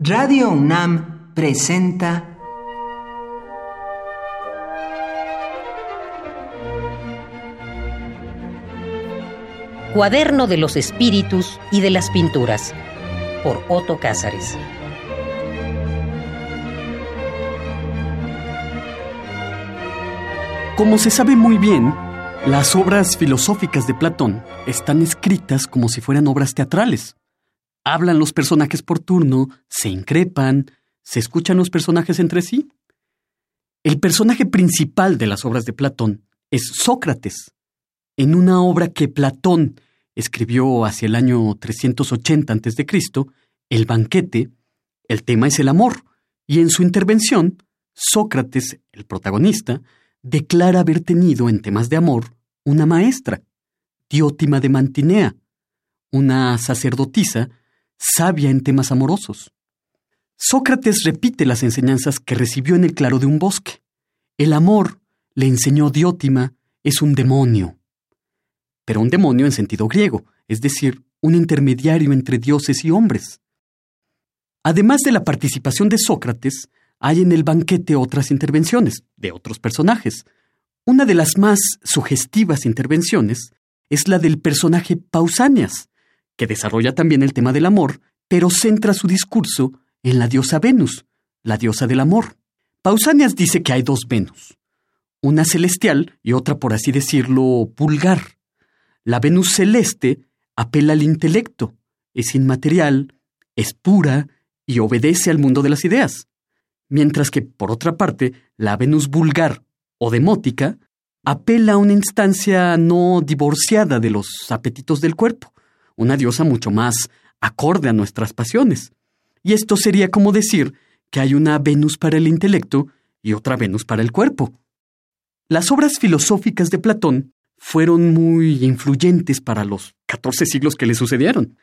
Radio UNAM presenta Cuaderno de los Espíritus y de las Pinturas por Otto Cázares. Como se sabe muy bien, las obras filosóficas de Platón están escritas como si fueran obras teatrales. Hablan los personajes por turno, se increpan, se escuchan los personajes entre sí. El personaje principal de las obras de Platón es Sócrates. En una obra que Platón escribió hacia el año 380 a.C., El banquete, el tema es el amor, y en su intervención, Sócrates, el protagonista, declara haber tenido en temas de amor una maestra, Diótima de Mantinea, una sacerdotisa sabia en temas amorosos. Sócrates repite las enseñanzas que recibió en el claro de un bosque. El amor, le enseñó Diótima, es un demonio. Pero un demonio en sentido griego, es decir, un intermediario entre dioses y hombres. Además de la participación de Sócrates, hay en el banquete otras intervenciones de otros personajes. Una de las más sugestivas intervenciones es la del personaje Pausanias, que desarrolla también el tema del amor, pero centra su discurso en la diosa Venus, la diosa del amor. Pausanias dice que hay dos Venus, una celestial y otra, por así decirlo, vulgar. La Venus celeste apela al intelecto, es inmaterial, es pura y obedece al mundo de las ideas mientras que, por otra parte, la Venus vulgar o demótica apela a una instancia no divorciada de los apetitos del cuerpo, una diosa mucho más acorde a nuestras pasiones. Y esto sería como decir que hay una Venus para el intelecto y otra Venus para el cuerpo. Las obras filosóficas de Platón fueron muy influyentes para los catorce siglos que le sucedieron.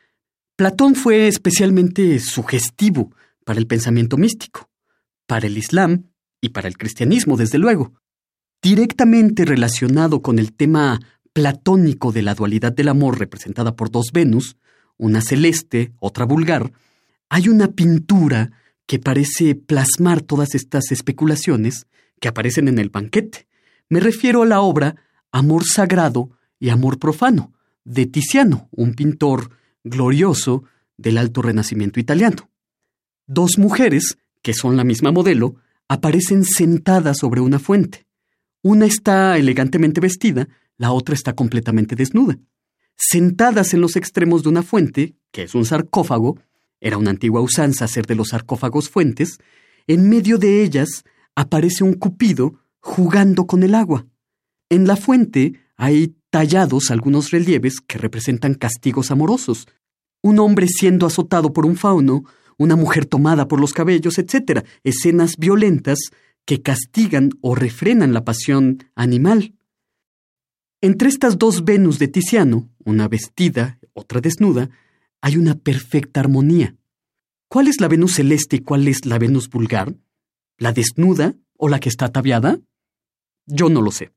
Platón fue especialmente sugestivo para el pensamiento místico para el Islam y para el cristianismo, desde luego. Directamente relacionado con el tema platónico de la dualidad del amor representada por dos Venus, una celeste, otra vulgar, hay una pintura que parece plasmar todas estas especulaciones que aparecen en el banquete. Me refiero a la obra Amor Sagrado y Amor Profano, de Tiziano, un pintor glorioso del alto renacimiento italiano. Dos mujeres que son la misma modelo, aparecen sentadas sobre una fuente. Una está elegantemente vestida, la otra está completamente desnuda. Sentadas en los extremos de una fuente, que es un sarcófago, era una antigua usanza hacer de los sarcófagos fuentes, en medio de ellas aparece un cupido jugando con el agua. En la fuente hay tallados algunos relieves que representan castigos amorosos. Un hombre siendo azotado por un fauno, una mujer tomada por los cabellos, etc. Escenas violentas que castigan o refrenan la pasión animal. Entre estas dos Venus de Tiziano, una vestida, otra desnuda, hay una perfecta armonía. ¿Cuál es la Venus celeste y cuál es la Venus vulgar? ¿La desnuda o la que está ataviada? Yo no lo sé.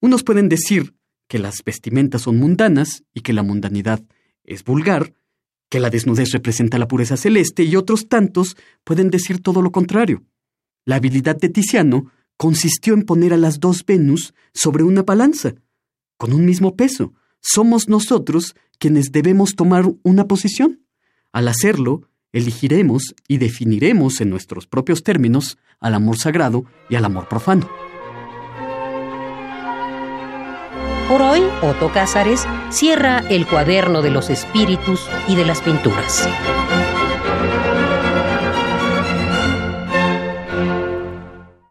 Unos pueden decir que las vestimentas son mundanas y que la mundanidad es vulgar, que la desnudez representa la pureza celeste y otros tantos pueden decir todo lo contrario. La habilidad de Tiziano consistió en poner a las dos Venus sobre una balanza, con un mismo peso. Somos nosotros quienes debemos tomar una posición. Al hacerlo, elegiremos y definiremos en nuestros propios términos al amor sagrado y al amor profano. Por hoy, Otto Cázares cierra el cuaderno de los espíritus y de las pinturas.